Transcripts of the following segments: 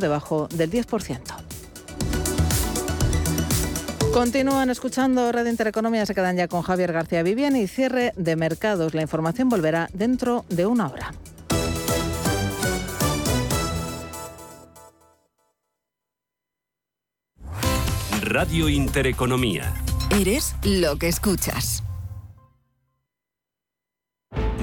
debajo del 10%. Continúan escuchando Radio Intereconomía, se quedan ya con Javier García Viviani y cierre de mercados. La información volverá dentro de una hora. Radio Intereconomía. Eres lo que escuchas.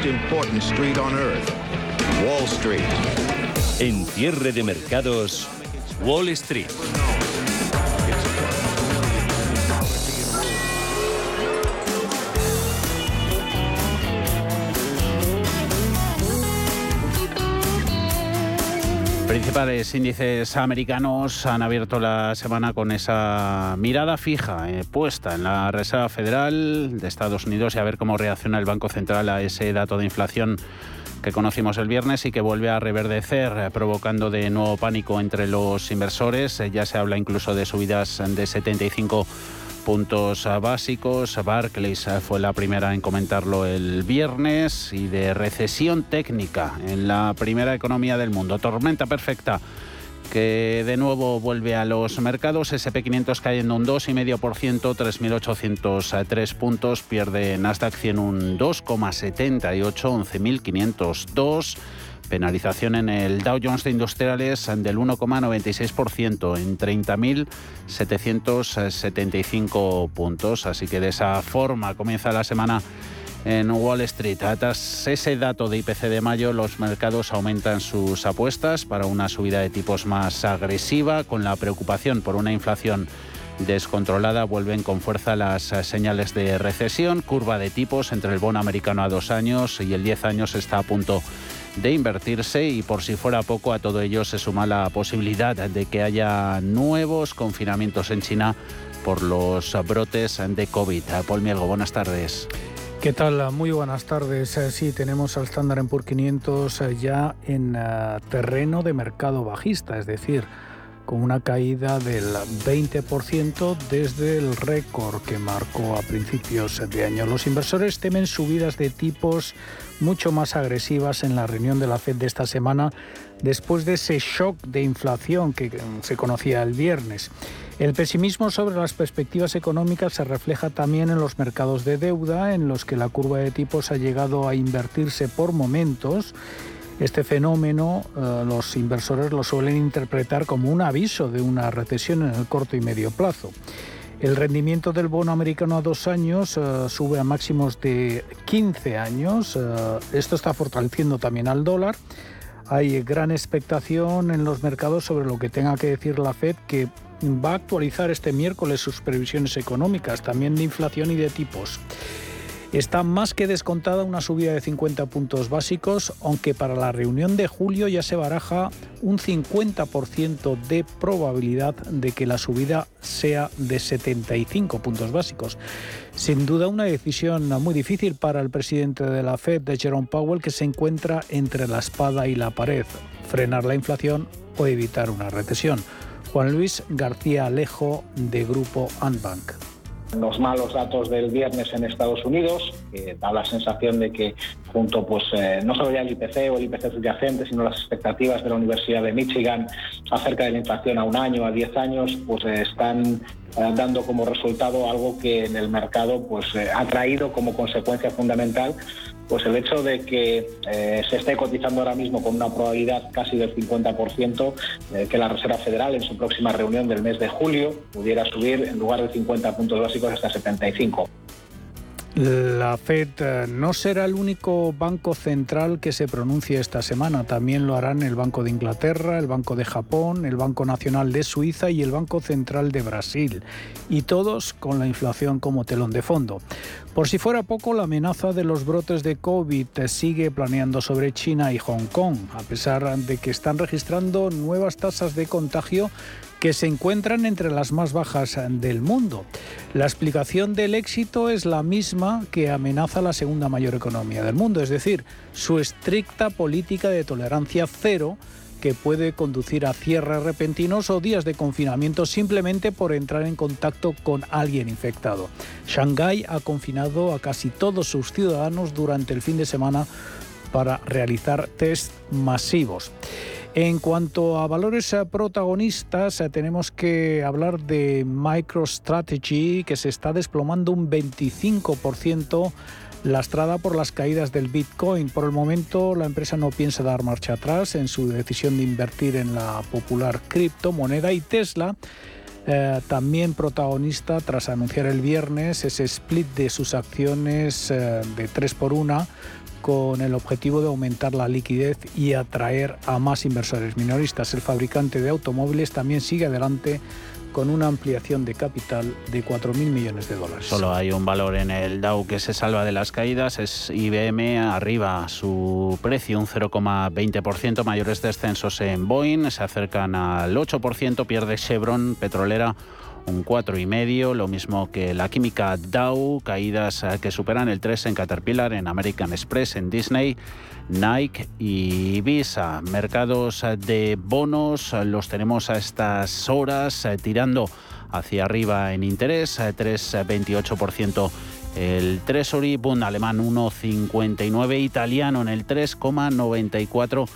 Most important street on earth, Wall Street. En cierre de mercados, Wall Street. Principales índices americanos han abierto la semana con esa mirada fija eh, puesta en la Reserva Federal de Estados Unidos y a ver cómo reacciona el Banco Central a ese dato de inflación que conocimos el viernes y que vuelve a reverdecer, eh, provocando de nuevo pánico entre los inversores. Eh, ya se habla incluso de subidas de 75 puntos básicos. Barclays fue la primera en comentarlo el viernes y de recesión técnica en la primera economía del mundo. Tormenta perfecta que de nuevo vuelve a los mercados. SP500 cayendo un 2,5%, 3.803 puntos. Pierde Nasdaq 100 un 2,78, 11.502. Penalización en el Dow Jones de Industriales del 1,96% en 30.775 puntos. Así que de esa forma comienza la semana en Wall Street. Tras ese dato de IPC de mayo, los mercados aumentan sus apuestas para una subida de tipos más agresiva, con la preocupación por una inflación descontrolada vuelven con fuerza las señales de recesión. Curva de tipos entre el bono americano a dos años y el 10 años está a punto invertirse y por si fuera poco a todo ello se suma la posibilidad de que haya nuevos confinamientos en China por los brotes de COVID. Paul Mielgo, buenas tardes. ¿Qué tal? Muy buenas tardes. Eh, sí, tenemos al Standard Poor's 500 eh, ya en eh, terreno de mercado bajista, es decir, con una caída del 20% desde el récord que marcó a principios de año. Los inversores temen subidas de tipos mucho más agresivas en la reunión de la Fed de esta semana después de ese shock de inflación que se conocía el viernes. El pesimismo sobre las perspectivas económicas se refleja también en los mercados de deuda, en los que la curva de tipos ha llegado a invertirse por momentos este fenómeno eh, los inversores lo suelen interpretar como un aviso de una recesión en el corto y medio plazo. El rendimiento del bono americano a dos años eh, sube a máximos de 15 años. Eh, esto está fortaleciendo también al dólar. Hay gran expectación en los mercados sobre lo que tenga que decir la Fed, que va a actualizar este miércoles sus previsiones económicas, también de inflación y de tipos. Está más que descontada una subida de 50 puntos básicos, aunque para la reunión de julio ya se baraja un 50% de probabilidad de que la subida sea de 75 puntos básicos. Sin duda una decisión muy difícil para el presidente de la Fed, de Jerome Powell, que se encuentra entre la espada y la pared, frenar la inflación o evitar una recesión. Juan Luis García Alejo, de Grupo Anbank los malos datos del viernes en Estados Unidos, que da la sensación de que junto pues eh, no solo ya el IPC o el IPC subyacente, sino las expectativas de la Universidad de Michigan acerca de la inflación a un año, a diez años, pues eh, están eh, dando como resultado algo que en el mercado pues ha traído como consecuencia fundamental pues el hecho de que eh, se esté cotizando ahora mismo con una probabilidad casi del 50% eh, que la Reserva Federal en su próxima reunión del mes de julio pudiera subir en lugar de 50 puntos básicos hasta 75. La Fed eh, no será el único banco central que se pronuncie esta semana. También lo harán el Banco de Inglaterra, el Banco de Japón, el Banco Nacional de Suiza y el Banco Central de Brasil. Y todos con la inflación como telón de fondo. Por si fuera poco, la amenaza de los brotes de COVID sigue planeando sobre China y Hong Kong, a pesar de que están registrando nuevas tasas de contagio que se encuentran entre las más bajas del mundo. La explicación del éxito es la misma que amenaza la segunda mayor economía del mundo, es decir, su estricta política de tolerancia cero que puede conducir a cierres repentinos o días de confinamiento simplemente por entrar en contacto con alguien infectado. Shanghái ha confinado a casi todos sus ciudadanos durante el fin de semana para realizar test masivos. En cuanto a valores protagonistas, eh, tenemos que hablar de MicroStrategy, que se está desplomando un 25% lastrada por las caídas del Bitcoin. Por el momento, la empresa no piensa dar marcha atrás en su decisión de invertir en la popular criptomoneda y Tesla. Eh, también protagonista tras anunciar el viernes ese split de sus acciones de 3 por 1 con el objetivo de aumentar la liquidez y atraer a más inversores minoristas. El fabricante de automóviles también sigue adelante con una ampliación de capital de 4.000 millones de dólares. Solo hay un valor en el Dow que se salva de las caídas, es IBM, arriba su precio un 0,20%, mayores descensos en Boeing, se acercan al 8%, pierde Chevron, petrolera un 4,5, lo mismo que la química Dow, caídas eh, que superan el 3 en Caterpillar, en American Express, en Disney, Nike y Visa. Mercados eh, de bonos eh, los tenemos a estas horas tirando hacia arriba en interés, 3,28% el Treasury, Bund alemán 1,59, italiano en el 3,94%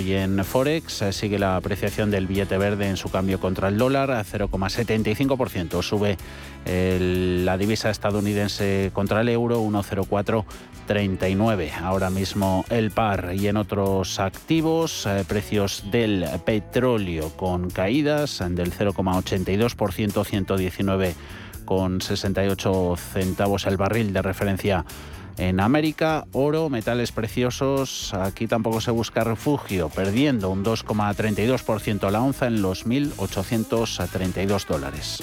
y en Forex eh, sigue la apreciación del billete verde en su cambio contra el dólar a 0,75%. Sube la divisa estadounidense contra el euro 1,0439. Ahora mismo el par y en otros activos, eh, precios del petróleo con caídas del 0,82%, 119 con 68 centavos el barril de referencia en América, oro, metales preciosos, aquí tampoco se busca refugio, perdiendo un 2,32% a la onza en los 1.832 dólares.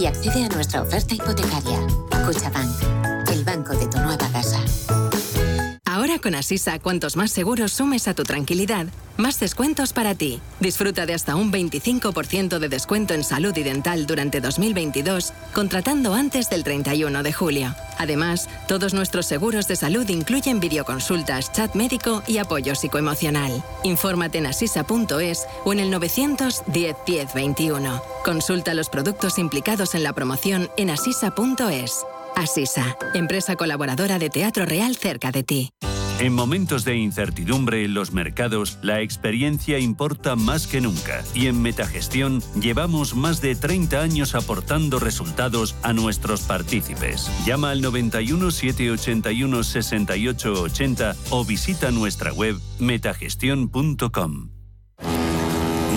y accede a nuestra oferta hipotecaria. Cuchabank, el banco de tu nueva casa. Ahora con Asisa, cuantos más seguros sumes a tu tranquilidad, más descuentos para ti. Disfruta de hasta un 25% de descuento en salud y dental durante 2022, contratando antes del 31 de julio. Además, todos nuestros seguros de salud incluyen videoconsultas, chat médico y apoyo psicoemocional. Infórmate en asisa.es o en el 910 10 21. Consulta los productos implicados en la promoción en asisa.es. Asisa, empresa colaboradora de Teatro Real cerca de ti. En momentos de incertidumbre en los mercados, la experiencia importa más que nunca y en Metagestión llevamos más de 30 años aportando resultados a nuestros partícipes. Llama al 91 781 68 80 o visita nuestra web metagestión.com.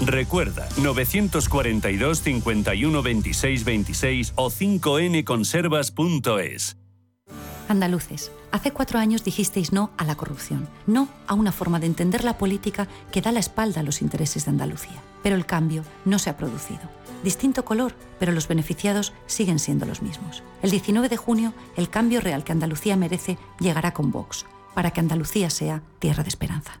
Recuerda, 942 51 26 26 o 5nconservas.es. Andaluces Hace cuatro años dijisteis no a la corrupción, no a una forma de entender la política que da la espalda a los intereses de Andalucía. Pero el cambio no se ha producido. Distinto color, pero los beneficiados siguen siendo los mismos. El 19 de junio, el cambio real que Andalucía merece llegará con Vox, para que Andalucía sea tierra de esperanza.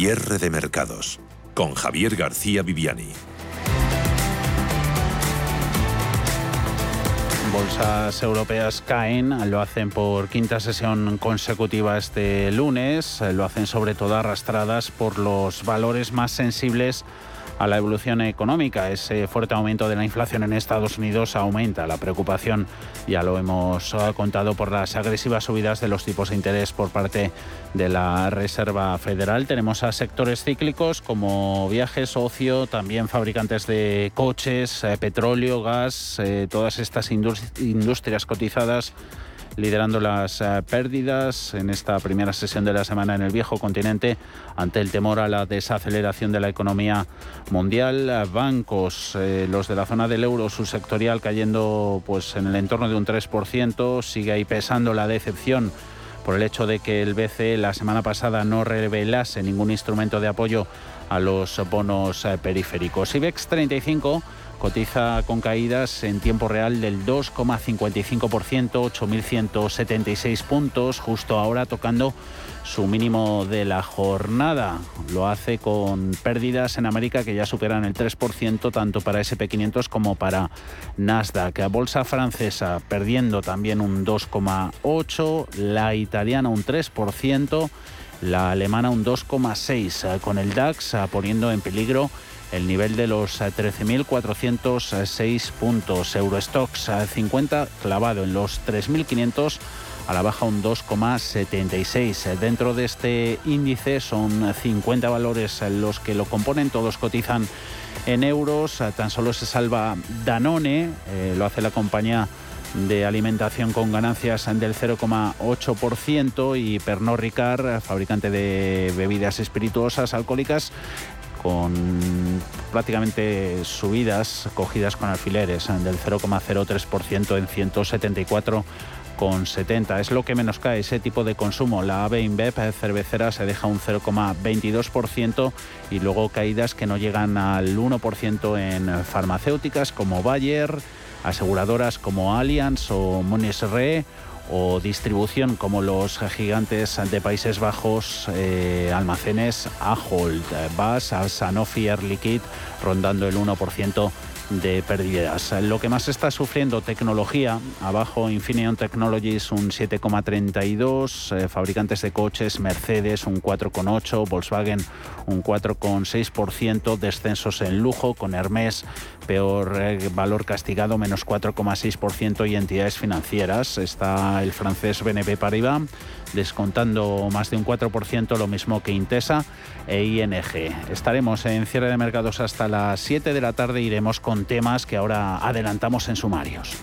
Cierre de mercados con Javier García Viviani. Bolsas europeas caen, lo hacen por quinta sesión consecutiva este lunes, lo hacen sobre todo arrastradas por los valores más sensibles a la evolución económica. Ese fuerte aumento de la inflación en Estados Unidos aumenta la preocupación, ya lo hemos contado, por las agresivas subidas de los tipos de interés por parte de la Reserva Federal. Tenemos a sectores cíclicos como viajes, ocio, también fabricantes de coches, eh, petróleo, gas, eh, todas estas industrias cotizadas liderando las eh, pérdidas en esta primera sesión de la semana en el viejo continente ante el temor a la desaceleración de la economía mundial. Bancos, eh, los de la zona del euro, su sectorial cayendo pues en el entorno de un 3%, sigue ahí pesando la decepción por el hecho de que el BCE la semana pasada no revelase ningún instrumento de apoyo a los bonos eh, periféricos. IBEX 35 cotiza con caídas en tiempo real del 2,55%, 8.176 puntos, justo ahora tocando su mínimo de la jornada. Lo hace con pérdidas en América que ya superan el 3%, tanto para SP500 como para Nasdaq. Bolsa francesa perdiendo también un 2,8%, la italiana un 3%, la alemana un 2,6%, con el DAX poniendo en peligro el nivel de los 13.406 puntos. Eurostox 50 clavado en los 3.500 a la baja un 2,76. Dentro de este índice son 50 valores los que lo componen, todos cotizan en euros, tan solo se salva Danone, eh, lo hace la compañía de alimentación con ganancias del 0,8% y Pernod Ricard, fabricante de bebidas espirituosas alcohólicas, con prácticamente subidas cogidas con alfileres del 0,03% en 174,70. Es lo que menos cae ese tipo de consumo. La AB InBev cervecera se deja un 0,22% y luego caídas que no llegan al 1% en farmacéuticas como Bayer, aseguradoras como Allianz o Munis Re o distribución como los gigantes de Países Bajos, eh, almacenes Ahold, Bass, Sanofi, Air Liquid, rondando el 1% de pérdidas. Lo que más está sufriendo tecnología, abajo Infineon Technologies un 7,32, eh, fabricantes de coches Mercedes un 4,8, Volkswagen un 4,6%, descensos en lujo con Hermes peor eh, valor castigado menos 4,6% y entidades financieras. Está el francés BNP Paribas descontando más de un 4%, lo mismo que Intesa e ING. Estaremos en cierre de mercados hasta las 7 de la tarde, iremos con temas que ahora adelantamos en sumarios.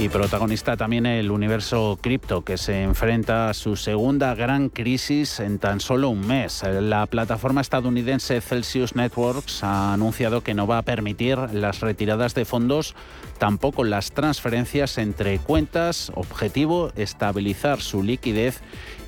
Y protagonista también el universo cripto, que se enfrenta a su segunda gran crisis en tan solo un mes. La plataforma estadounidense Celsius Networks ha anunciado que no va a permitir las retiradas de fondos, tampoco las transferencias entre cuentas. Objetivo, estabilizar su liquidez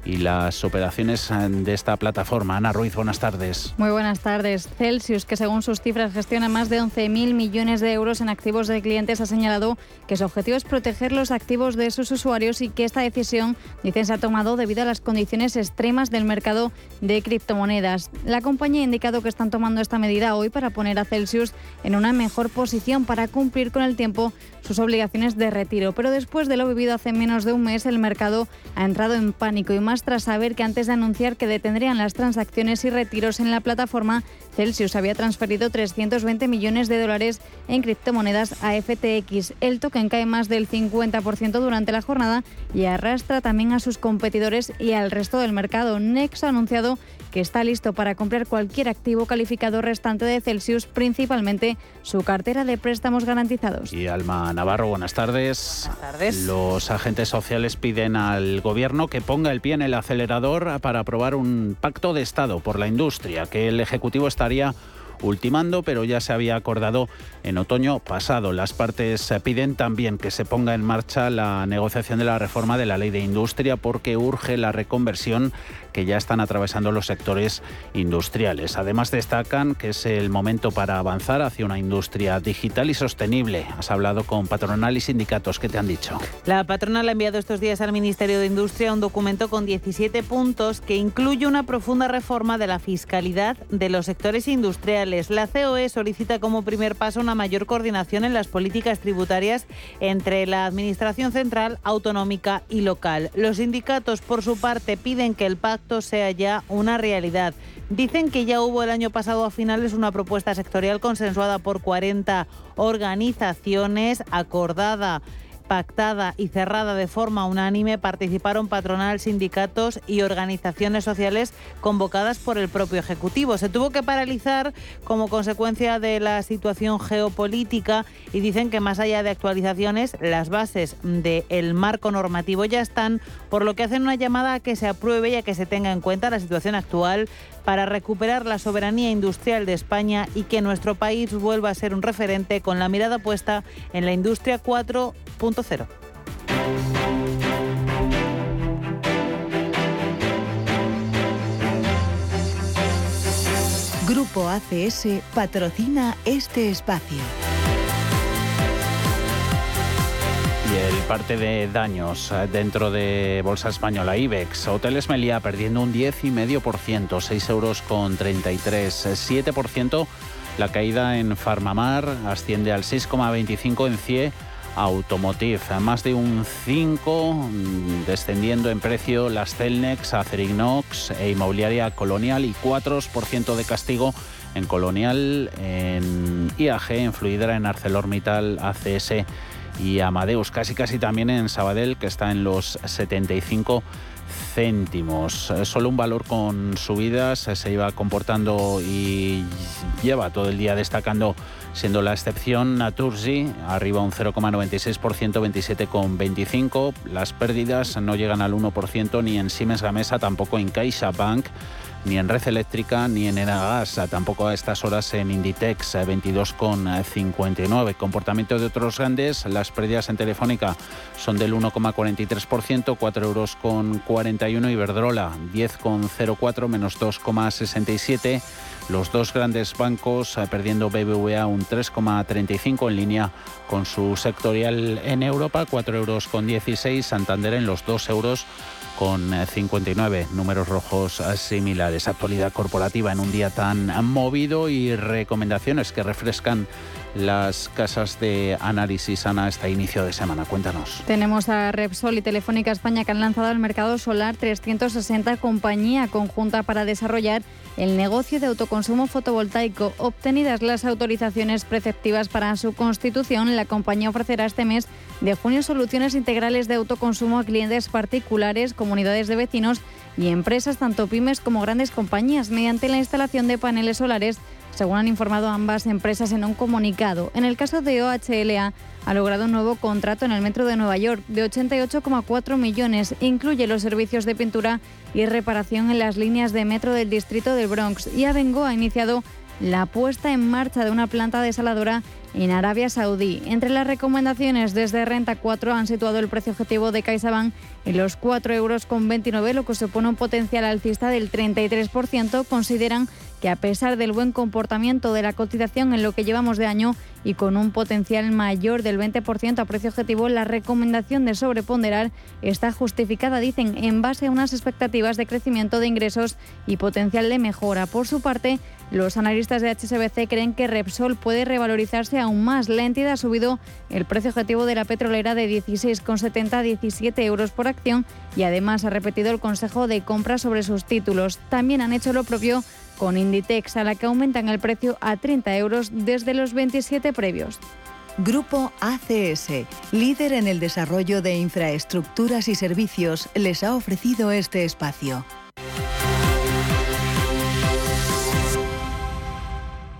y las operaciones de esta plataforma. Ana Ruiz, buenas tardes. Muy buenas tardes. Celsius, que según sus cifras gestiona más de 11.000 millones de euros en activos de clientes, ha señalado que su objetivo es proteger los activos de sus usuarios y que esta decisión, dicen, se ha tomado debido a las condiciones extremas del mercado de criptomonedas. La compañía ha indicado que están tomando esta medida hoy para poner a Celsius en una mejor posición para cumplir con el tiempo sus obligaciones de retiro. Pero después de lo vivido hace menos de un mes, el mercado ha entrado en pánico y más tras saber que antes de anunciar que detendrían las transacciones y retiros en la plataforma, Celsius había transferido 320 millones de dólares en criptomonedas a FTX. El token cae más del 50% durante la jornada y arrastra también a sus competidores y al resto del mercado. Nex ha anunciado que está listo para comprar cualquier activo calificado restante de Celsius, principalmente su cartera de préstamos garantizados. Y Alma Navarro, buenas tardes. Buenas tardes. Los agentes sociales piden al gobierno que ponga el pie en el acelerador para aprobar un pacto de Estado por la industria, que el Ejecutivo ultimando, pero ya se había acordado en otoño pasado. Las partes piden también que se ponga en marcha la negociación de la reforma de la ley de industria porque urge la reconversión que ya están atravesando los sectores industriales. Además destacan que es el momento para avanzar hacia una industria digital y sostenible. Has hablado con patronal y sindicatos. ¿Qué te han dicho? La patronal ha enviado estos días al Ministerio de Industria un documento con 17 puntos que incluye una profunda reforma de la fiscalidad de los sectores industriales. La COE solicita como primer paso una mayor coordinación en las políticas tributarias entre la Administración central, autonómica y local. Los sindicatos, por su parte, piden que el sea ya una realidad. Dicen que ya hubo el año pasado a finales una propuesta sectorial consensuada por 40 organizaciones, acordada pactada y cerrada de forma unánime participaron patronal, sindicatos y organizaciones sociales convocadas por el propio Ejecutivo. Se tuvo que paralizar como consecuencia de la situación geopolítica y dicen que más allá de actualizaciones, las bases del marco normativo ya están, por lo que hacen una llamada a que se apruebe y a que se tenga en cuenta la situación actual para recuperar la soberanía industrial de España y que nuestro país vuelva a ser un referente con la mirada puesta en la industria 4.0. Grupo ACS patrocina este espacio. Y el parte de daños eh, dentro de Bolsa Española, IBEX, Hoteles Meliá perdiendo un 10,5%, 6 euros con 33, 7%. La caída en Farmamar asciende al 6,25 en CIE. Automotive, más de un 5, mm, descendiendo en precio las Celnex, Acerinox e Inmobiliaria Colonial y 4% de castigo en Colonial, en IAG, en Fluidra, en ArcelorMittal, ACS y Amadeus, casi casi también en Sabadell, que está en los 75 céntimos. Eh, solo un valor con subidas eh, se iba comportando y lleva todo el día destacando, siendo la excepción Naturgy, arriba un 0,96%, 27,25. Las pérdidas no llegan al 1% ni en Siemens Gamesa, tampoco en CaixaBank ni en Red Eléctrica ni en Enagas, tampoco a estas horas en Inditex 22,59. Comportamiento de otros grandes, las pérdidas en Telefónica son del 1,43%, 4 euros con 41 Iberdrola 10,04 menos 2,67. Los dos grandes bancos eh, perdiendo BBVA un 3,35 en línea con su sectorial en Europa, 4 euros con 16, Santander en los 2 euros con 59 eh, números rojos eh, similares. Actualidad corporativa en un día tan movido y recomendaciones que refrescan las casas de análisis Ana este inicio de semana. Cuéntanos. Tenemos a Repsol y Telefónica España que han lanzado al mercado solar 360 compañía conjunta para desarrollar el negocio de autoconsumo fotovoltaico. Obtenidas las autorizaciones preceptivas para su constitución, la compañía ofrecerá este mes de junio soluciones integrales de autoconsumo a clientes particulares, comunidades de vecinos y empresas, tanto pymes como grandes compañías, mediante la instalación de paneles solares, según han informado ambas empresas en un comunicado. En el caso de OHLA, ha logrado un nuevo contrato en el metro de Nueva York de 88,4 millones. Incluye los servicios de pintura y reparación en las líneas de metro del distrito del Bronx. Y Avengo ha iniciado la puesta en marcha de una planta desaladora en Arabia Saudí. Entre las recomendaciones desde Renta 4 han situado el precio objetivo de CaixaBank en los 4,29 euros, lo que supone un potencial alcista del 33%. Consideran que a pesar del buen comportamiento de la cotización en lo que llevamos de año y con un potencial mayor del 20% a precio objetivo, la recomendación de sobreponderar está justificada, dicen, en base a unas expectativas de crecimiento de ingresos y potencial de mejora. Por su parte, los analistas de HSBC creen que Repsol puede revalorizarse aún más. La entidad ha subido el precio objetivo de la petrolera de 16,70 a 17 euros por acción y además ha repetido el consejo de compra sobre sus títulos. También han hecho lo propio con Inditex, a la que aumentan el precio a 30 euros desde los 27 previos. Grupo ACS, líder en el desarrollo de infraestructuras y servicios, les ha ofrecido este espacio.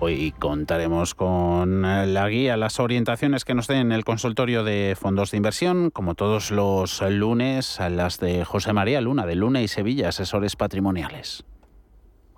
Hoy contaremos con la guía, las orientaciones que nos den el consultorio de fondos de inversión, como todos los lunes, las de José María Luna, de Luna y Sevilla, asesores patrimoniales.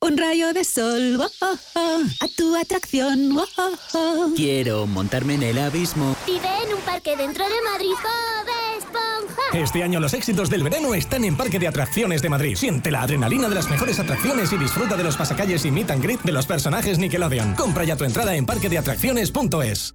Un rayo de sol, oh, oh, oh, a tu atracción. oh, oh, oh. Quiero montarme en el abismo. Vive en un parque dentro de Madrid, Bob Esponja. Este año los éxitos del verano están en Parque de Atracciones de Madrid. Siente la adrenalina de las mejores atracciones y disfruta de los pasacalles y meet and greet de los personajes Nickelodeon. Compra ya tu entrada en parquedeatracciones.es.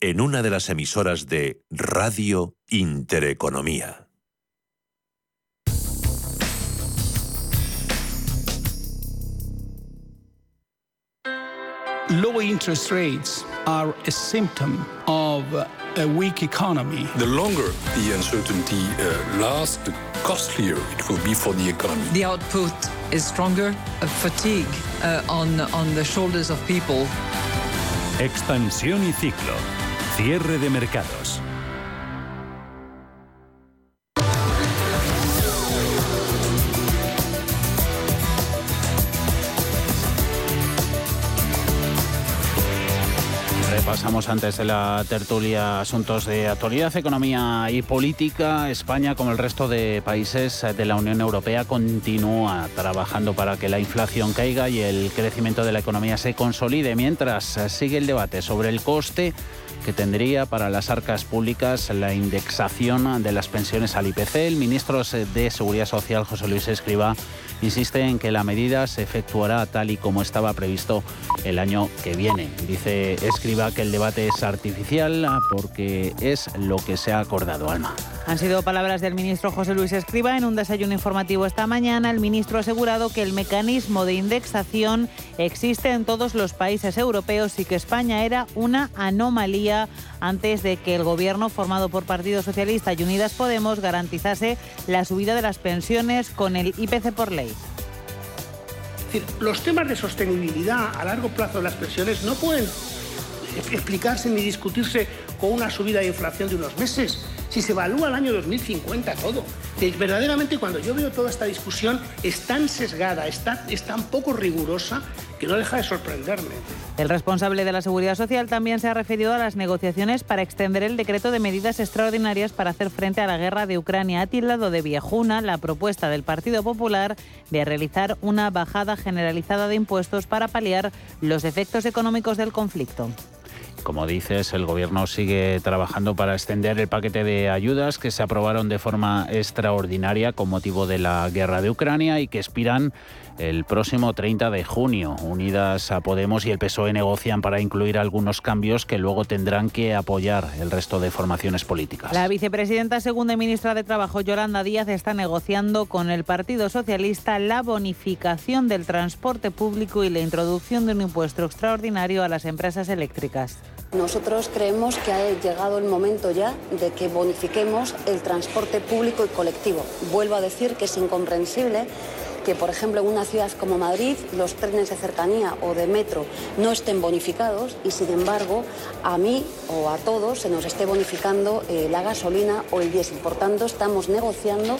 en una de las emisoras de Radio Intereconomía. Low interest rates are a symptom of a weak economy. The longer the uncertainty uh, lasts, the costlier it will be for the economy. The output is stronger, a fatigue uh, on, on the shoulders of people. Expansión y ciclo. Cierre de mercados. Repasamos antes de la tertulia asuntos de actualidad, economía y política. España, como el resto de países de la Unión Europea, continúa trabajando para que la inflación caiga y el crecimiento de la economía se consolide, mientras sigue el debate sobre el coste que tendría para las arcas públicas la indexación de las pensiones al IPC. El ministro de Seguridad Social, José Luis Escriba, insiste en que la medida se efectuará tal y como estaba previsto el año que viene. Dice Escriba que el debate es artificial porque es lo que se ha acordado, Alma. Han sido palabras del ministro José Luis Escriba en un desayuno informativo esta mañana. El ministro ha asegurado que el mecanismo de indexación existe en todos los países europeos y que España era una anomalía antes de que el gobierno formado por Partido Socialista y Unidas Podemos garantizase la subida de las pensiones con el IPC por ley. Los temas de sostenibilidad a largo plazo de las pensiones no pueden explicarse ni discutirse con una subida de inflación de unos meses si se evalúa el año 2050 todo. Verdaderamente cuando yo veo toda esta discusión es tan sesgada, es tan poco rigurosa que no deja de sorprenderme. El responsable de la Seguridad Social también se ha referido a las negociaciones para extender el decreto de medidas extraordinarias para hacer frente a la guerra de Ucrania. Ha tildado de viejuna la propuesta del Partido Popular de realizar una bajada generalizada de impuestos para paliar los efectos económicos del conflicto. Como dices, el Gobierno sigue trabajando para extender el paquete de ayudas que se aprobaron de forma extraordinaria con motivo de la guerra de Ucrania y que expiran el próximo 30 de junio. Unidas a Podemos y el PSOE negocian para incluir algunos cambios que luego tendrán que apoyar el resto de formaciones políticas. La vicepresidenta segunda ministra de Trabajo, Yolanda Díaz, está negociando con el Partido Socialista la bonificación del transporte público y la introducción de un impuesto extraordinario a las empresas eléctricas. Nosotros creemos que ha llegado el momento ya de que bonifiquemos el transporte público y colectivo. Vuelvo a decir que es incomprensible que, por ejemplo, en una ciudad como Madrid los trenes de cercanía o de metro no estén bonificados y, sin embargo, a mí o a todos se nos esté bonificando eh, la gasolina o el diésel. Por tanto, estamos negociando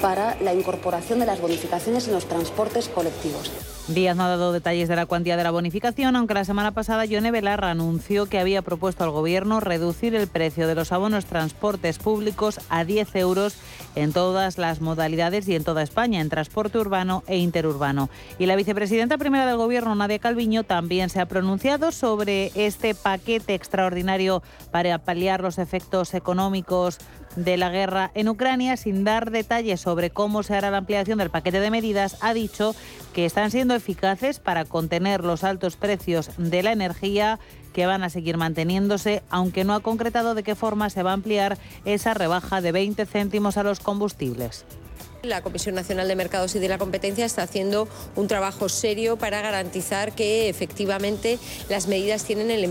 para la incorporación de las bonificaciones en los transportes colectivos. Díaz no ha dado detalles de la cuantía de la bonificación, aunque la semana pasada Yone Belarra anunció que había propuesto al Gobierno reducir el precio de los abonos transportes públicos a 10 euros en todas las modalidades y en toda España, en transporte urbano e interurbano. Y la vicepresidenta primera del Gobierno, Nadia Calviño, también se ha pronunciado sobre este paquete extraordinario para paliar los efectos económicos de la guerra en Ucrania, sin dar detalles sobre cómo se hará la ampliación del paquete de medidas, ha dicho que están siendo eficaces para contener los altos precios de la energía que van a seguir manteniéndose, aunque no ha concretado de qué forma se va a ampliar esa rebaja de 20 céntimos a los combustibles. La Comisión Nacional de Mercados y de la Competencia está haciendo un trabajo serio para garantizar que efectivamente las medidas tienen el,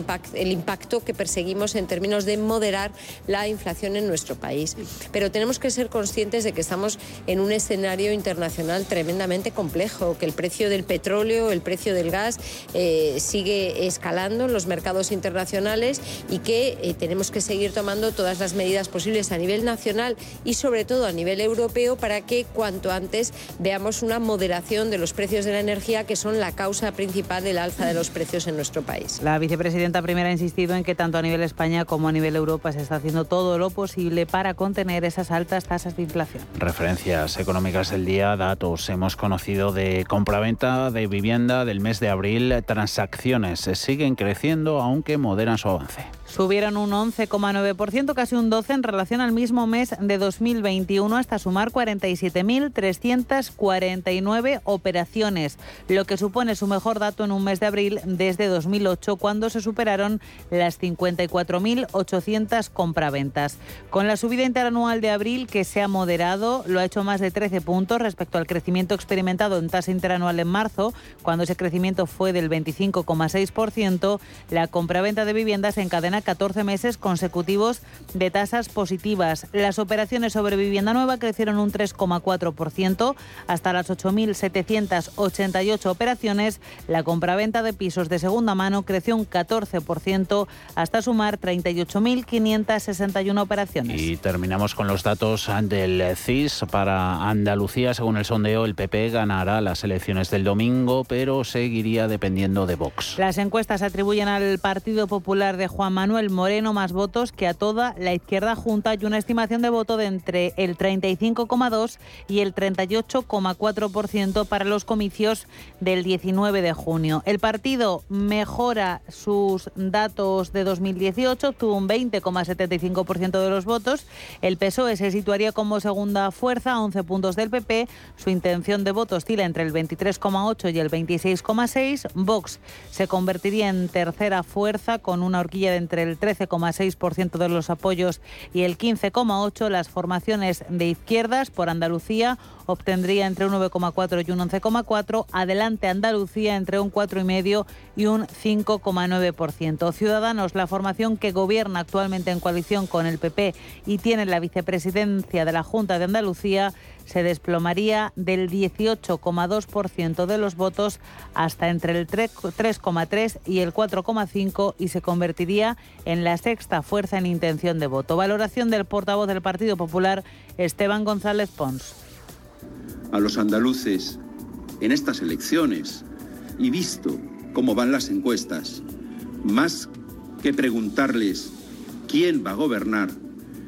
impacto que perseguimos en términos de moderar la inflación en nuestro país. Pero tenemos que ser conscientes de que estamos en un escenario internacional tremendamente complejo, que el precio del petróleo, el precio del gas eh, sigue escalando en los mercados internacionales y que eh, tenemos que seguir tomando todas las medidas posibles a nivel nacional y sobre todo a nivel europeo para que cuanto antes veamos una moderación de los precios de la energía, que son la causa principal del alza de los precios en nuestro país. La vicepresidenta primera ha insistido en que tanto a nivel España como a nivel Europa se está haciendo todo lo posible para contener esas altas tasas de inflación. Referencias económicas del día, datos hemos conocido de compraventa de vivienda del mes de abril, transacciones siguen creciendo aunque moderan su avance. Subieron un 11,9%, casi un 12% en relación al mismo mes de 2021, hasta sumar 47.349 operaciones, lo que supone su mejor dato en un mes de abril desde 2008, cuando se superaron las 54.800 compraventas. Con la subida interanual de abril, que se ha moderado, lo ha hecho más de 13 puntos respecto al crecimiento experimentado en tasa interanual en marzo, cuando ese crecimiento fue del 25,6%, la compraventa de viviendas encadena 14 meses consecutivos de tasas positivas. Las operaciones sobre vivienda nueva crecieron un 3,4% hasta las 8.788 operaciones. La compraventa de pisos de segunda mano creció un 14% hasta sumar 38.561 operaciones. Y terminamos con los datos del CIS para Andalucía. Según el sondeo, el PP ganará las elecciones del domingo, pero seguiría dependiendo de Vox. Las encuestas atribuyen al Partido Popular de Juan Manuel Manuel Moreno más votos que a toda la izquierda junta y una estimación de voto de entre el 35,2 y el 38,4% para los comicios del 19 de junio. El partido mejora sus datos de 2018, obtuvo un 20,75% de los votos. El PSOE se situaría como segunda fuerza a 11 puntos del PP. Su intención de voto oscila entre el 23,8 y el 26,6. Vox se convertiría en tercera fuerza con una horquilla de entre el 13,6% de los apoyos y el 15,8%. Las formaciones de izquierdas por Andalucía obtendría entre un 9,4 y un 11,4. Adelante Andalucía entre un 4,5 y un 5,9%. Ciudadanos, la formación que gobierna actualmente en coalición con el PP y tiene la vicepresidencia de la Junta de Andalucía, se desplomaría del 18,2% de los votos hasta entre el 3,3 y el 4,5 y se convertiría en la sexta fuerza en intención de voto. Valoración del portavoz del Partido Popular, Esteban González Pons. A los andaluces en estas elecciones y visto cómo van las encuestas, más que preguntarles quién va a gobernar,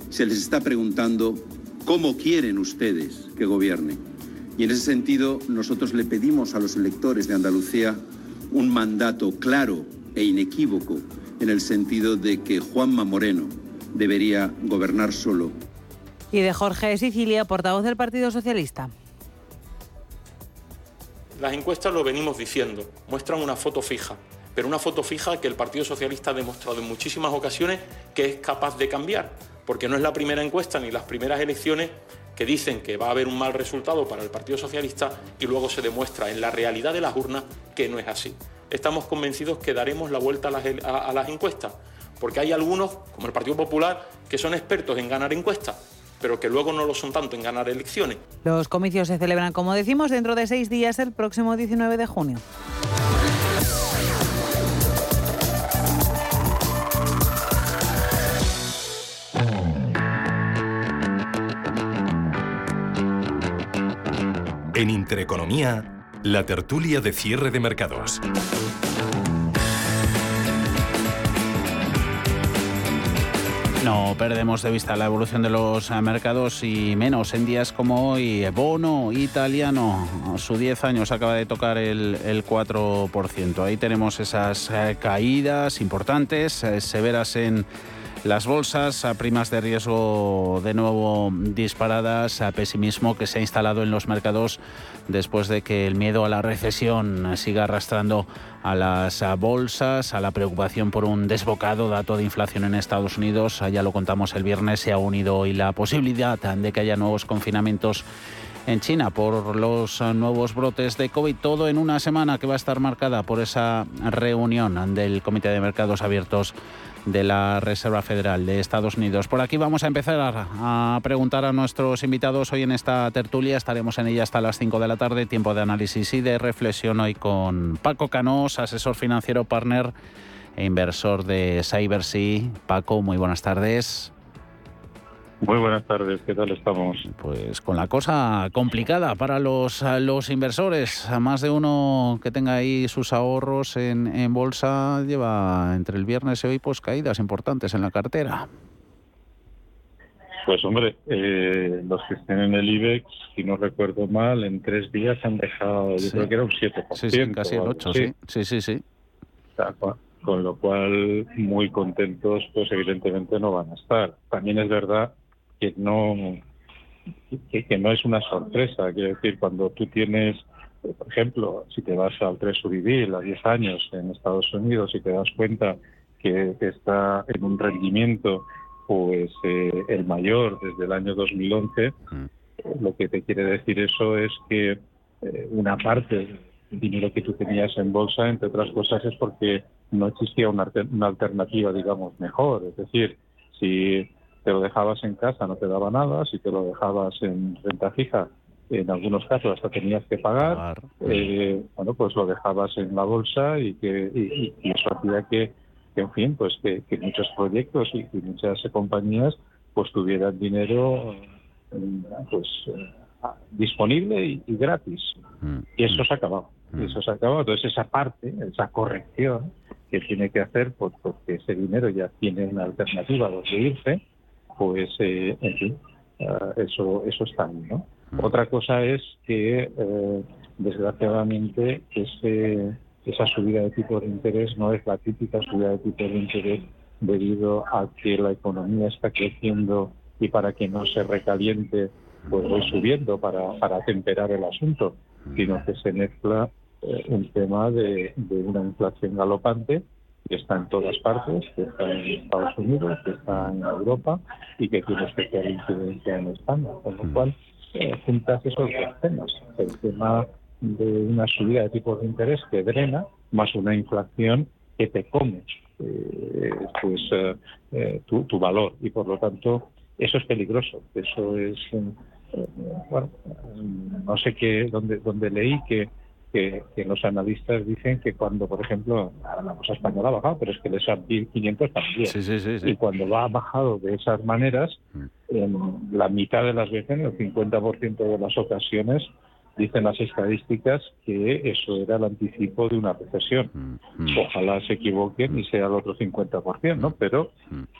se les está preguntando cómo quieren ustedes que gobierne. Y en ese sentido, nosotros le pedimos a los electores de Andalucía un mandato claro e inequívoco en el sentido de que Juanma Moreno debería gobernar solo. Y de Jorge Sicilia, portavoz del Partido Socialista. Las encuestas lo venimos diciendo, muestran una foto fija, pero una foto fija que el Partido Socialista ha demostrado en muchísimas ocasiones que es capaz de cambiar, porque no es la primera encuesta ni las primeras elecciones que dicen que va a haber un mal resultado para el Partido Socialista y luego se demuestra en la realidad de las urnas que no es así. Estamos convencidos que daremos la vuelta a las, a las encuestas, porque hay algunos, como el Partido Popular, que son expertos en ganar encuestas, pero que luego no lo son tanto en ganar elecciones. Los comicios se celebran, como decimos, dentro de seis días, el próximo 19 de junio. En Intereconomía, la tertulia de cierre de mercados. No perdemos de vista la evolución de los mercados y menos en días como hoy. Bono italiano, su 10 años acaba de tocar el, 4%. Ahí tenemos esas eh, caídas importantes, eh, severas en las bolsas a primas de riesgo de nuevo disparadas, a pesimismo que se ha instalado en los mercados después de que el miedo a la recesión siga arrastrando a las bolsas, a la preocupación por un desbocado dato de inflación en Estados Unidos. Ya lo contamos el viernes, se ha unido hoy la posibilidad de que haya nuevos confinamientos en China por los nuevos brotes de COVID. Todo en una semana que va a estar marcada por esa reunión del Comité de Mercados Abiertos de la Reserva Federal de Estados Unidos. Por aquí vamos a empezar a, preguntar a nuestros invitados hoy en esta tertulia. Estaremos en ella hasta las 5 de la tarde. Tiempo de análisis y de reflexión hoy con Paco Canós, asesor financiero, partner e inversor de CyberSea. Paco, muy buenas tardes. Muy buenas tardes, ¿qué tal estamos? Pues con la cosa complicada para los, los inversores. A más de uno que tenga ahí sus ahorros en, en bolsa lleva entre el viernes y hoy pues caídas importantes en la cartera. Pues hombre, eh, los que estén en el IBEX, si no recuerdo mal, en tres días han dejado, yo creo que era un 7%. Sí, sí casi el 8, sí. Sí, sí, sí. Con lo cual, muy contentos, pues evidentemente no van a estar. También es verdad que no que, no es una sorpresa. Quiero decir, cuando tú tienes, por ejemplo, si te vas al Treasury Bill a 10 años en Estados Unidos y te das cuenta que, está en un rendimiento pues eh, el mayor desde el año 2011, mm. lo que te quiere decir eso es que eh, una parte del dinero que tú tenías en bolsa, entre otras cosas, es porque no existía una, una alternativa, digamos, mejor. Es decir, si te lo dejabas en casa no te daba nada, si te lo dejabas en renta fija, en algunos casos hasta tenías que pagar, eh, bueno, pues lo dejabas en la bolsa y que y, eso hacía que, en fin, pues que, muchos proyectos y, muchas compañías pues tuvieran dinero pues eh, disponible y, gratis. Mm. Y eso se ha acabado. Mm. Eso se ha acabado. Entonces esa parte, esa corrección que tiene que hacer, pues porque ese dinero ya tiene una alternativa a donde irse, pues eh, en fin, eh, eso, eso está ahí, ¿no? Mm. Otra cosa es que, eh, desgraciadamente, ese, esa subida de tipo de interés no es la típica subida de tipo de interés debido a que la economía está creciendo y para que no se recaliente, pues voy subiendo para, para temperar el asunto, sino que se mezcla un tema de, de, una inflación galopante que está en todas partes, que está en Estados Unidos, que está en Europa y que tiene especial incidencia en España. Con lo cual, eh, juntas esos dos temas. El tema de una subida de tipos de interés que drena, más una inflación que te come eh, pues eh, eh, tu, tu, valor y por lo tanto eso es peligroso eso es bueno no sé qué donde donde leí que, que, que los analistas dicen que cuando por ejemplo la cosa española ha bajado pero es que el S&P 500 también sí, sí, sí, y cuando va bajado de esas maneras en la mitad de las veces en el 50% de las ocasiones dicen las estadísticas que eso era el anticipo de una recesión. Mm, Ojalá se equivoquen y sea el otro 50%, ¿no? Pero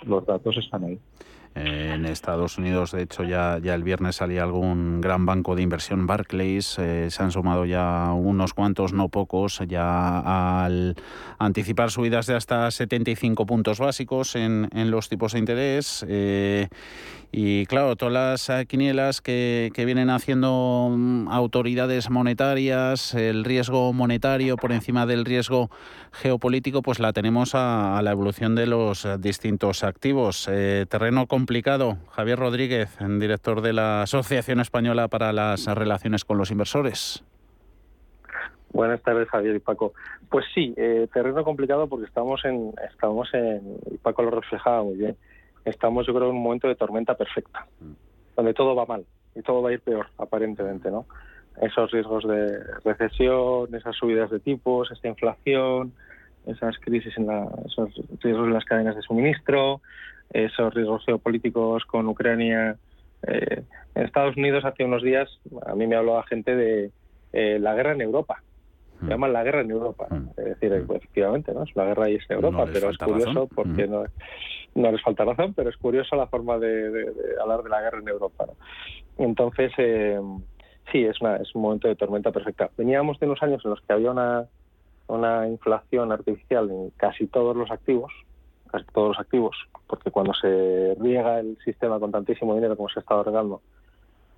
los datos están ahí. En Estados Unidos, de hecho, ya, ya el viernes salía algún gran banco de inversión, Barclays. Eh, se han sumado ya unos cuantos, no pocos, ya al anticipar subidas de hasta 75 puntos básicos en, en los tipos de interés. Eh, y claro, todas las quinielas que, que, vienen haciendo mm, autoridades monetarias, el riesgo monetario por encima del riesgo geopolítico, pues la tenemos a, a la evolución de los distintos activos. Eh, terreno complicado. Javier Rodríguez, director de la Asociación Española para las Relaciones con los Inversores. Buenas tardes, Javier y Paco. Pues sí, eh, terreno complicado porque estamos en, estamos en, y Paco lo reflejaba muy bien, estamos yo creo en un momento de tormenta perfecta, donde todo va mal y todo va a ir peor, aparentemente, ¿no? Esos riesgos de recesión, esas subidas de tipos, esta inflación, esas crisis en la, esos riesgos en las cadenas de suministro, esos riesgos geopolíticos con Ucrania. Eh, en Estados Unidos hace unos días a mí me hablaba gente de eh, la guerra en Europa. Se llama la guerra en Europa. Es decir, pues, efectivamente, ¿no? Es la guerra y es en Europa, No pero es curioso razón. porque no, no les falta razón, pero es curioso la forma de, de- de hablar de la guerra en Europa. ¿no? Entonces, eh, sí, es, una, es un momento de tormenta perfecta. Veníamos de unos años en los que había una, una inflación artificial en casi todos los activos, casi todos los activos, porque cuando se riega el sistema con tantísimo dinero como se ha estado regando,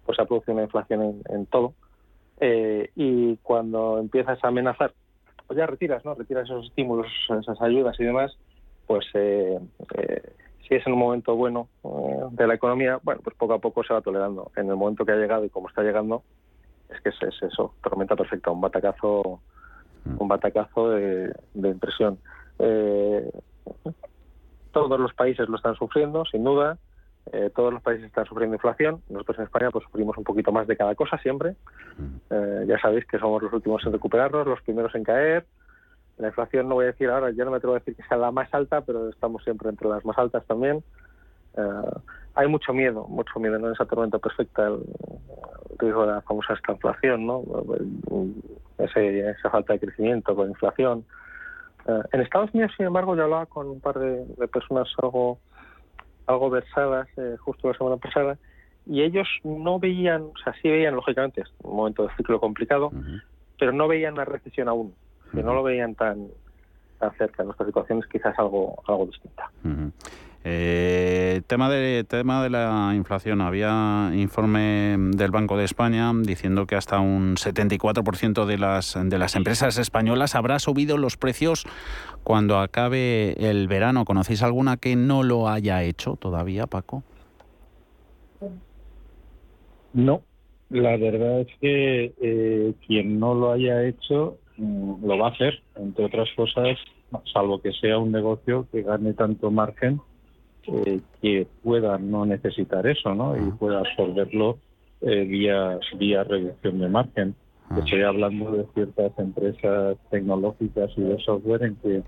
pues se produce una inflación en, en todo. Eh, y cuando empiezas a amenazar, pues ya retiras, ¿no? Retiras esos estímulos, esas ayudas y demás, pues eh, eh, si es en un momento bueno eh, de la economía, bueno, pues poco a poco se va tolerando. En el momento que ha llegado y como está llegando, es que es, es eso, tormenta perfecta, un batacazo, un batacazo de, de impresión. Eh, todos los países lo están sufriendo, sin duda. Eh, todos los países están sufriendo inflación. Nosotros en España pues sufrimos un poquito más de cada cosa siempre. Eh, ya sabéis que somos los últimos en recuperarnos, los primeros en caer. La inflación no voy a decir ahora, ya no me atrevo a decir que sea la más alta, pero estamos siempre entre las más altas también. Eh, hay mucho miedo, mucho miedo ¿no? en esa tormenta perfecta, el, el riesgo de la famosa esta inflación, ¿no? Ese- esa falta de crecimiento con inflación. Eh, en Estados Unidos, sin embargo, yo hablaba con un par de, de personas algo, algo versadas eh, justo la semana pasada y ellos no veían, o sea, sí veían, lógicamente, es un momento de ciclo complicado, pero no veían la recesión aún, que no lo veían tan, tan cerca. Nuestra situación es quizás algo, algo distinta. Eh, tema de tema de la inflación. Había informe del Banco de España diciendo que hasta un 74% de las de las empresas españolas habrá subido los precios cuando acabe el verano. ¿Conocéis alguna que no lo haya hecho todavía, Paco? No, la verdad es que eh, quien no lo haya hecho mm, lo va a hacer, entre otras cosas, salvo que sea un negocio que gane tanto margen eh, que pueda no necesitar eso, ¿no? Y pueda absorberlo eh, vía, vía reducción de margen. Estoy hablando de ciertas empresas tecnológicas y de software en que eh,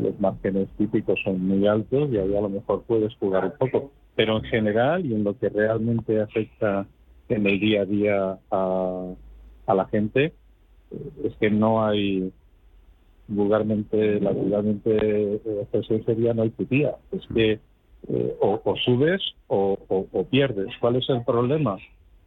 los márgenes típicos son muy altos y ahí a lo mejor puedes jugar un poco. Pero en general y en lo que realmente afecta en el día a día a, a la gente, eh, es que no hay, vulgarmente, la vulgarmente expresión sería no hay tutía. Es que eh, o, o subes o, o- o pierdes. ¿Cuál es el problema?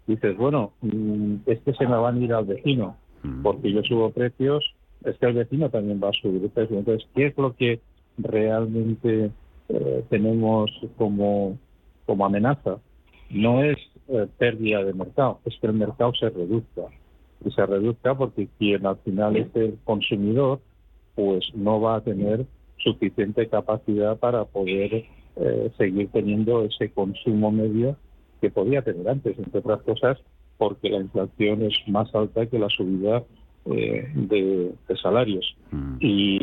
Dices, bueno, mm, es que se me van a ir al vecino, porque yo subo precios, es que el vecino también va a subir precios. Entonces, ¿qué es lo que realmente eh, tenemos como, como amenaza? No es eh, pérdida de mercado, es que el mercado se reduzca. Y se reduzca porque quien al final es el consumidor, pues no va a tener suficiente capacidad para poder eh, seguir teniendo ese consumo medio que podía tener antes, entre otras cosas, porque la inflación es más alta que la subida eh, de, salarios. Y,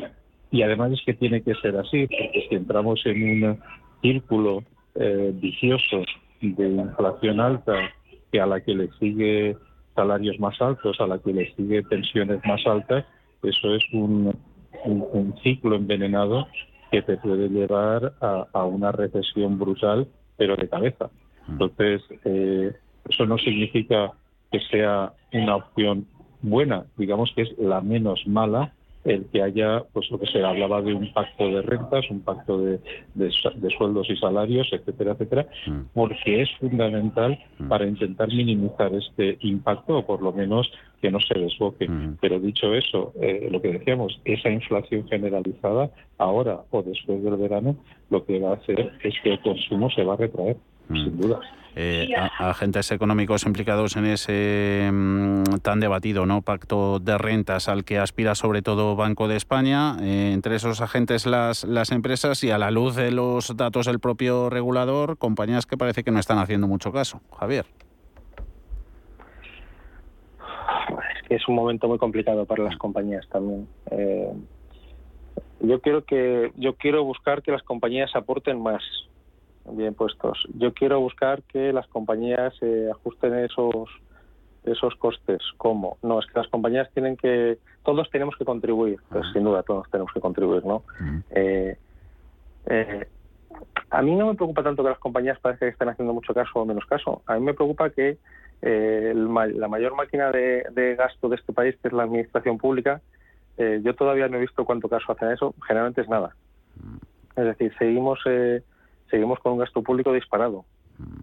y además es que tiene que ser así, porque si entramos en un círculo eh, vicioso de inflación alta que a la que le sigue salarios más altos, a la que le sigue pensiones más altas, eso es un, un, ciclo envenenado que te puede llevar a, una recesión brutal, pero de cabeza. Entonces, eh, eso no significa que sea una opción buena, digamos que es la menos mala, el que haya, pues lo que se hablaba de un pacto de rentas, un pacto de, de, sueldos y salarios, etcétera, etcétera, mm. porque es fundamental mm. para intentar minimizar este impacto o por lo menos que no se desboque. Mm. Pero dicho eso, eh, lo que decíamos, esa inflación generalizada, ahora o después del verano, lo que va a hacer es que el consumo se va a retraer, sin duda eh, agentes económicos implicados en ese mm, tan debatido no pacto de rentas al que aspira sobre todo Banco de España. Eh, entre esos agentes las, las empresas y a la luz de los datos del propio regulador, compañías que parece que no están haciendo mucho caso. Javier. Es que es un momento muy complicado para las compañías también. Eh, yo quiero que yo quiero buscar que las compañías aporten más bien puestos. Yo quiero buscar que las compañías eh, ajusten esos esos costes. ¿Cómo? No, es que las compañías tienen que, todos tenemos que contribuir, pues sin duda todos tenemos que contribuir, ¿no? Eh, eh, a mí no me preocupa tanto que las compañías parezca que estén haciendo mucho caso o menos caso. A mí me preocupa que la mayor máquina de, de, gasto de este país, que es la administración pública, yo todavía no he visto cuánto caso hacen eso. Generalmente es nada. Es decir, seguimos seguimos con un gasto público disparado.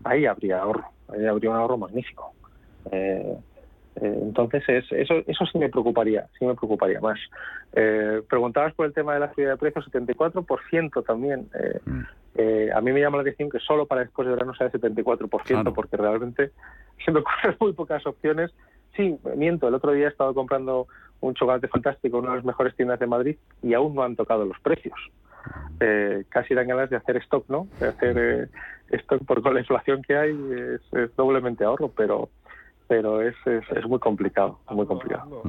Ahí habría ahorro, ahí habría un ahorro magnífico. Eh, eh, entonces, eso, eso sí me preocuparía, sí me preocuparía más. Eh, preguntabas por el tema de la subida de precios, 74% también. Mm. a mí me llama la atención que solo para después de verano sea el 74%, porque realmente se me ocurren muy pocas opciones. Sí, miento, el otro día he estado comprando un chocolate fantástico en una de las mejores tiendas de Madrid y aún no han tocado los precios eh, casi dan ganas de hacer stock, ¿no? De hacer eh, stock por con la inflación que hay es, doblemente ahorro, pero pero es, es, muy complicado, muy complicado.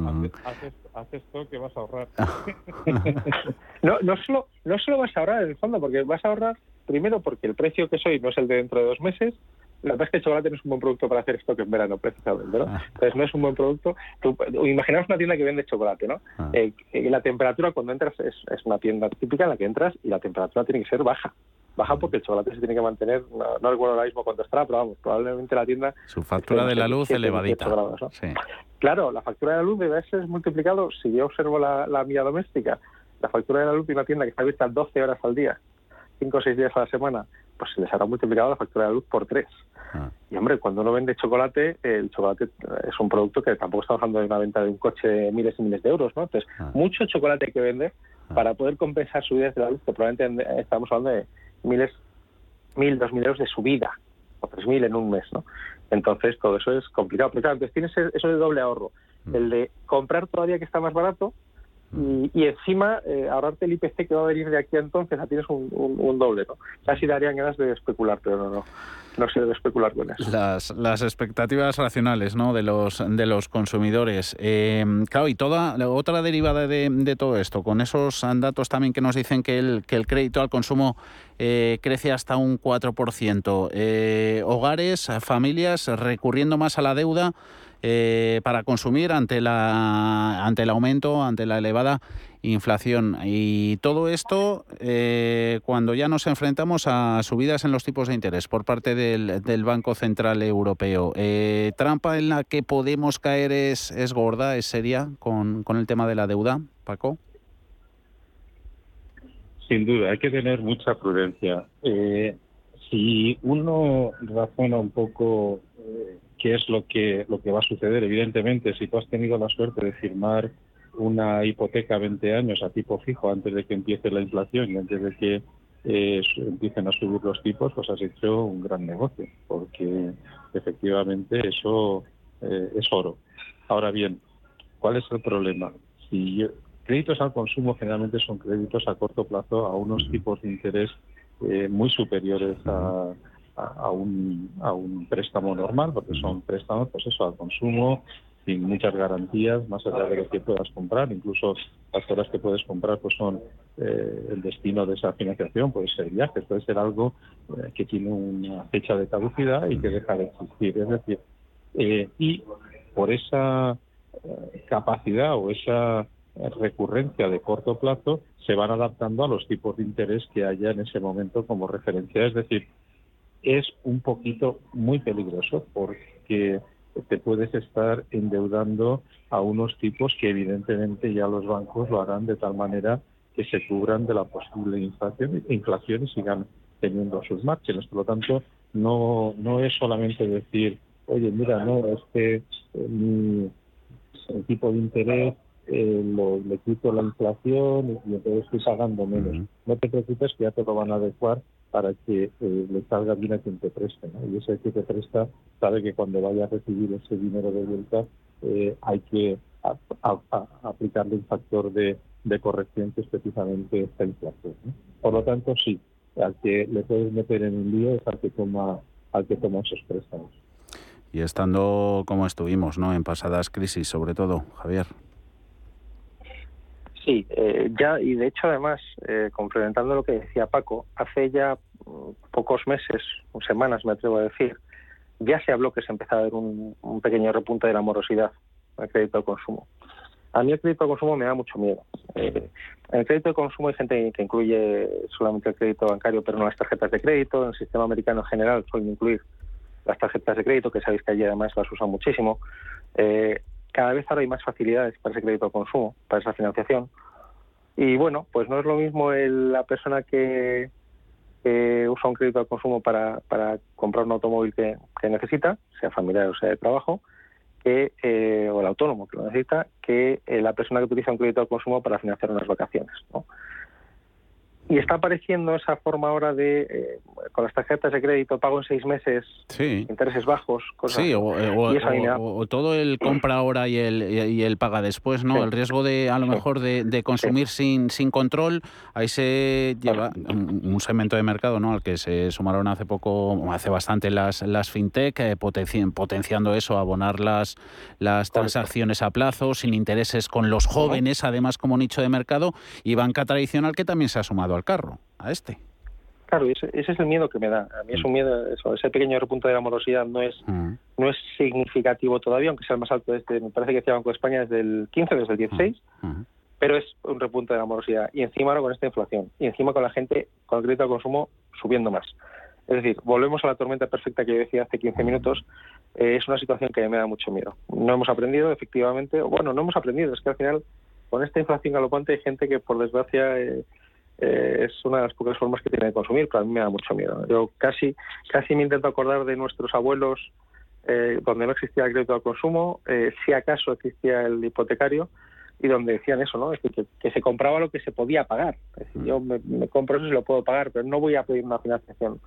Haces, haces stock que vas a ahorrar. no, no solo no solo vas a ahorrar en el fondo, porque vas a ahorrar primero porque el precio que soy no es el de dentro de dos meses la verdad es que el chocolate no es un buen producto para hacer stock en verano, precisamente, ¿no? Ah. Entonces no es un buen producto. imaginaos una tienda que vende chocolate, ¿no? Ah. Eh, la temperatura cuando entras es, una tienda típica en la que entras y la temperatura tiene que ser baja. Baja porque el chocolate se tiene que mantener, no, recuerdo ahora mismo cuánto estará, pero vamos, probablemente la tienda... Su factura de la luz elevadita. Claro, la factura de la luz debe ser multiplicado, si yo observo la, la mía doméstica, la factura de la luz de una tienda que está abierta 12 horas al día, 5 o 6 días a la semana, pues se les hará multiplicado la factura de la luz por 3. Ah. Y hombre, cuando uno vende chocolate, el chocolate es un producto que tampoco está hablando de una venta de un coche miles y miles de euros, ¿no? Entonces, ah. mucho chocolate hay que vender ah. para poder compensar subidas de la luz, que probablemente estamos hablando de miles, mil, dos mil euros de subida, o tres mil en un mes, ¿no? Entonces, todo eso es complicado. Pero claro, entonces tienes eso de doble ahorro. Mm. El de comprar todavía que está más barato y, encima eh, ahorrarte el IPC que va a venir de aquí a entonces, ya tienes un, doble, ¿no? Casi darían ganas de especular, pero no, no, no se debe especular con eso. Las, las expectativas racionales, ¿no? De los de los consumidores. Eh, claro, y toda otra derivada de, de, todo esto, con esos datos también que nos dicen que el, que el crédito al consumo eh, crece hasta un 4%. Eh, hogares, familias recurriendo más a la deuda. Eh, para consumir ante, la, ante el aumento, ante la elevada inflación. Y todo esto eh, cuando ya nos enfrentamos a subidas en los tipos de interés por parte del, Banco Central Europeo. Eh, ¿Trampa en la que podemos caer es, es gorda, es seria con, con el tema de la deuda, Paco? Sin duda, hay que tener mucha prudencia. si uno razona un poco qué es lo que, lo que va a suceder. Evidentemente, si tú has tenido la suerte de firmar una hipoteca a 20 años a tipo fijo antes de que empiece la inflación y antes de que eh, empiecen a subir los tipos, pues has hecho un gran negocio, porque efectivamente eso eh, es oro. Ahora bien, ¿cuál es el problema? Si créditos al consumo generalmente son créditos a corto plazo a unos tipos de interés eh, muy superiores a, a, un, a un préstamo normal, porque son préstamos, pues eso, al consumo, sin muchas garantías, más allá de lo que puedas comprar. Incluso las horas que puedes comprar pues son eh, el destino de esa financiación, puede ser viajes, puede ser algo eh, que tiene una fecha de caducidad y que deja de existir. Es decir, eh, y por esa capacidad o esa recurrencia de corto plazo se van adaptando a los tipos de interés que haya en ese momento como referencia. Es decir, es un poquito muy peligroso porque te puedes estar endeudando a unos tipos que evidentemente ya los bancos lo harán de tal manera que se cubran de la posible inflación, inflación y sigan teniendo sus márgenes. Por lo tanto, no, no es solamente decir, oye, mira, no, es que eh, mi el tipo de interés eh, lo, le quito la inflación y entonces estoy pagando menos. No te preocupes que ya te lo van a adecuar para que eh, le salga bien a quien te preste. Y ese que te presta sabe que cuando vaya a recibir ese dinero de vuelta eh, hay que aplicarle un factor de, corrección que es precisamente esta inflación. Por lo tanto, sí, al que le puedes meter en un lío es al que toma, al que toma esos préstamos. Y estando como estuvimos, ¿no? En pasadas crisis, sobre todo, Javier. Sí, eh, ya, y de hecho además, eh, complementando lo que decía Paco, hace ya mm, pocos meses, semanas me atrevo a decir, ya se habló que se empezaba a ver un, pequeño repunte de la morosidad el crédito al consumo. A mí el crédito al consumo me da mucho miedo. Eh, en el crédito de consumo hay gente que incluye solamente el crédito bancario, pero no las tarjetas de crédito. En el sistema americano en general suelen incluir las tarjetas de crédito, que sabéis que allí además las usan muchísimo. Eh, cada vez ahora hay más facilidades para ese crédito al consumo, para esa financiación. Y bueno, pues no es lo mismo la persona que, usa un crédito al consumo para, para comprar un automóvil que, necesita, sea familiar o sea de trabajo, que, eh, o el autónomo que lo necesita, que eh, la persona que utiliza un crédito al consumo para financiar unas vacaciones. ¿no? Y está apareciendo esa forma ahora de, eh, con las tarjetas de crédito, pago en seis meses, intereses bajos, cosas Sí, o, todo el compra ahora y el, y el paga después, ¿no? El riesgo de, a lo mejor, de, consumir sin, sin control, ahí se lleva un, segmento de mercado, ¿no? Al que se sumaron hace poco, hace bastante las, las fintech, eh, potenciando eso, abonar las, las transacciones a plazo, sin intereses con los jóvenes, además como nicho de mercado, y banca tradicional que también se ha sumado al carro, a este. Claro, ese, ese, es el miedo que me da. A mí es un miedo, eso, ese pequeño repunte de la morosidad no es mm. no es significativo todavía, aunque sea el más alto este, me parece que decía Banco de España desde el 15, desde el 16, mm. mm. pero es un repunte de la morosidad. Y encima ahora con esta inflación, y encima con la gente con el crédito al consumo subiendo más. Es decir, volvemos a la tormenta perfecta que yo decía hace 15 minutos. Eh, es una situación que me da mucho miedo. No hemos aprendido, efectivamente, bueno, no hemos aprendido, es que al final con esta inflación galopante hay gente que por desgracia... Eh, eh, es una de las pocas formas que tiene de consumir, pero a mí me da mucho miedo. Yo casi, casi me intento acordar de nuestros abuelos eh, donde no existía el crédito al consumo, eh, si acaso existía el hipotecario, y donde decían eso, ¿no? Es decir, que, se compraba lo que se podía pagar. Yo me, compro eso y lo puedo pagar, pero no voy a pedir una financiación.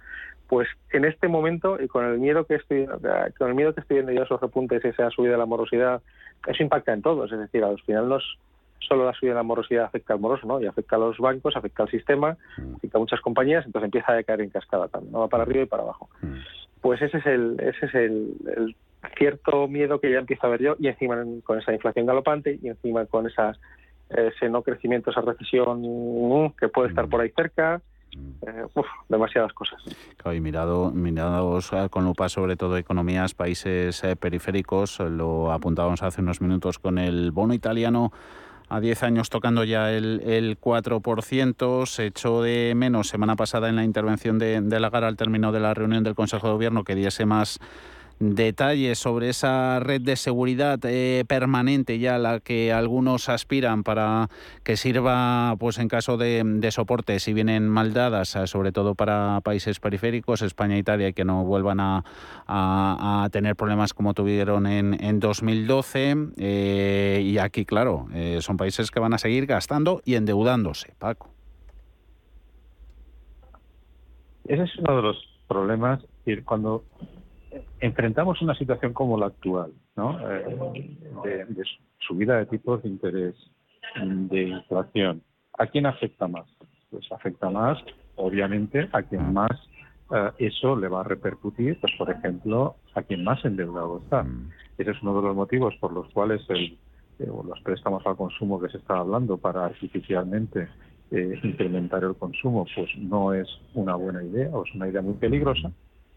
Pues en este momento y con el miedo que estoy, con el miedo que estoy viendo yo esos repuntes, esa subida de la morosidad, eso impacta en todos. Es decir, al final nos solo la subida de la morosidad afecta al moroso, ¿no? Y afecta a los bancos, afecta al sistema, mm. afecta a muchas compañías, entonces empieza a decaer en cascada también, ¿no? Va para arriba y para abajo. Mm. Pues ese es el, ese es el, cierto miedo que ya empiezo a ver yo, y encima con esa inflación galopante, y encima con esa, ese no crecimiento, esa recesión uh, que puede estar mm. por ahí cerca, eh, demasiadas cosas. y mirado, mirados con lupa sobre todo economías, países eh, periféricos, lo apuntábamos hace unos minutos con el bono italiano a 10 años tocando ya el, el 4%. Se echó de menos semana pasada en la intervención de, de Lagarde al término de la reunión del Consejo de Gobierno que diese más detalles sobre esa red de seguridad eh, permanente ya a la que algunos aspiran para que sirva pues en caso de, soporte si vienen mal dadas, eh, sobre todo para países periféricos, España e Italia, que no vuelvan a, tener problemas como tuvieron en, en 2012. Eh, y aquí, claro, son países que van a seguir gastando y endeudándose. Paco. Ese es uno de los problemas. Cuando enfrentamos una situación como la actual, ¿no? Eh, de, subida de tipos de interés, de inflación. ¿A quién afecta más? Pues afecta más, obviamente, a quien más eh, eso le va a repercutir, pues por ejemplo, a quien más endeudado está. Ese es uno de los motivos por los cuales el, eh, los préstamos al consumo que se está hablando para artificialmente eh, incrementar el consumo, pues no es una buena idea o es una idea muy peligrosa.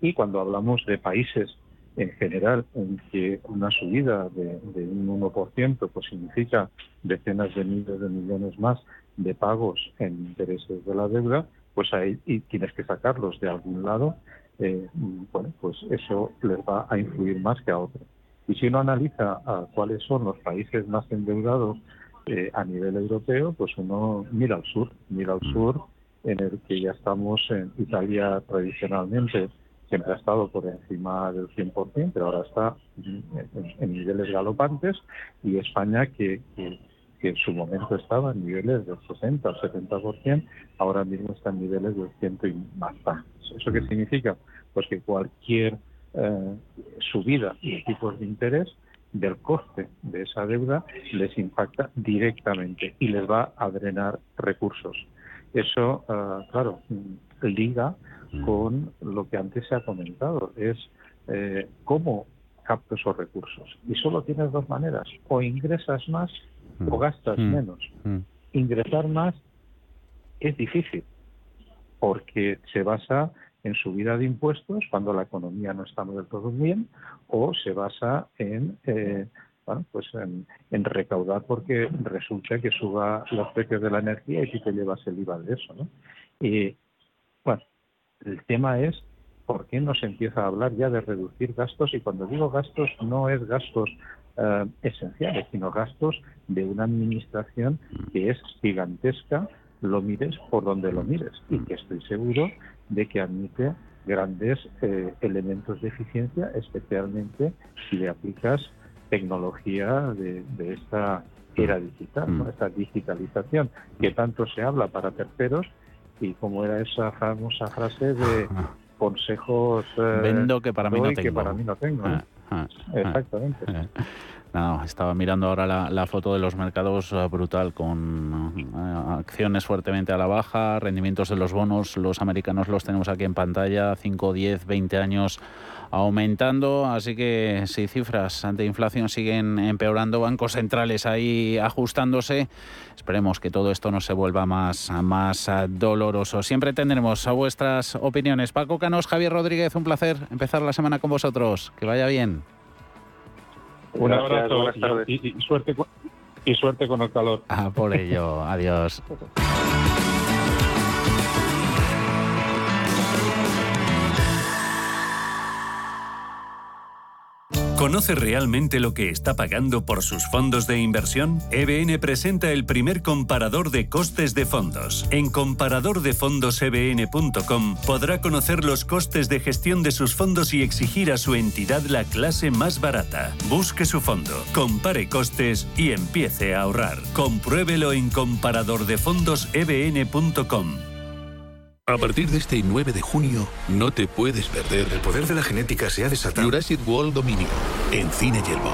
Y cuando hablamos de países en general en que una subida de, de un 1% pues significa decenas de miles de millones más de pagos en intereses de la deuda, pues ahí y tienes que sacarlos de algún lado, eh, bueno, pues eso les va a influir más que a otros. Y si uno analiza a cuáles son los países más endeudados eh, a nivel europeo, pues uno mira al sur, mira al sur, en el que ya estamos en Italia tradicionalmente siempre ha estado por encima del 100%, pero ahora está en, niveles galopantes, y España que, que, en su momento estaba en niveles del 60 o 70%, ahora mismo está en niveles del 100 y más. ¿Eso qué significa? Pues que cualquier eh, subida de tipos de interés del coste de esa deuda les impacta directamente y les va a drenar recursos. Eso, eh, claro, liga con lo que antes se ha comentado, es eh, cómo capto esos recursos. Y solo tienes dos maneras, o ingresas más o gastas menos. Ingresar más es difícil, porque se basa en subida de impuestos cuando la economía no está del todo bien, o se basa en eh, bueno, pues en, recaudar porque resulta que suba los precios de la energía y si te llevas el IVA de eso, ¿no? Y bueno, el tema es por qué no se empieza a hablar ya de reducir gastos y cuando digo gastos no es gastos eh, esenciales, sino gastos de una administración que es gigantesca, lo mires por donde lo mires y que estoy seguro de que admite grandes eh, elementos de eficiencia, especialmente si le aplicas tecnología de, esta era digital, mm. esta digitalización que tanto se habla para terceros y como era esa famosa frase de consejos eh, vendo que para mí no tengo. Que para mí no tengo ah, ah, ah. Exactamente. No, estaba mirando ahora la, foto de los mercados eh, brutal, con eh, acciones fuertemente a la baja, rendimientos de los bonos, los americanos los tenemos aquí en pantalla, 5, 10, 20 años aumentando, así que si cifras ante inflación siguen empeorando, bancos centrales ahí ajustándose, esperemos que todo esto no se vuelva más, más doloroso. Siempre tendremos a vuestras opiniones. Paco Canos, Javier Rodríguez, un placer empezar la semana con vosotros. Que vaya bien. Un abrazo y, suerte, y suerte con el calor. Ah, por ello, adiós. ¿Conoce realmente lo que está pagando por sus fondos de inversión? EBN presenta el primer comparador de costes de fondos. En comparadordefondosebn.com podrá conocer los costes de gestión de sus fondos y exigir a su entidad la clase más barata. Busque su fondo, compare costes y empiece a ahorrar. Compruébelo en comparadordefondosebn.com. A partir de este 9 de junio, no te puedes perder. El poder de la genética se ha desatado. Jurassic World Dominion, en Cine Yelmo.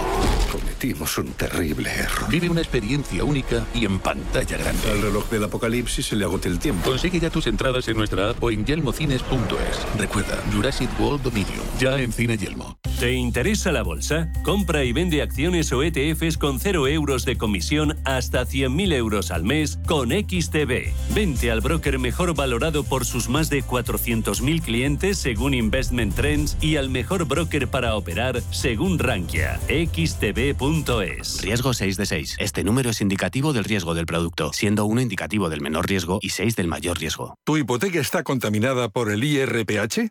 Cometimos un terrible error. Vive una experiencia única y en pantalla grande. Al reloj del apocalipsis se le agote el tiempo. Consigue ya tus entradas en nuestra app o en yelmocines.es. Recuerda, Jurassic World Dominion, ya en Cine Yelmo. ¿Te interesa la bolsa? Compra y vende acciones o ETFs con 0 euros de comisión hasta 100.000 euros al mes con XTB. Vente al broker mejor valorado por sus más de 400.000 clientes según Investment Trends y al mejor broker para operar según Rankia, xtb.es. Riesgo 6 de 6. Este número es indicativo del riesgo del producto, siendo 1 indicativo del menor riesgo y 6 del mayor riesgo. ¿Tu hipoteca está contaminada por el IRPH?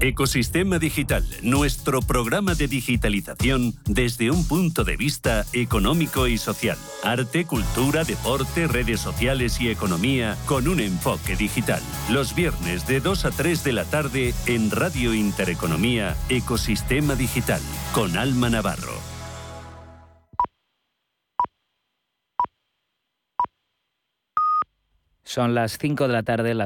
Ecosistema Digital, nuestro programa de digitalización desde un punto de vista económico y social. Arte, cultura, deporte, redes sociales y economía con un enfoque digital. Los viernes de 2 a 3 de la tarde en Radio Intereconomía, Ecosistema Digital, con Alma Navarro. Son las 5 de la tarde, las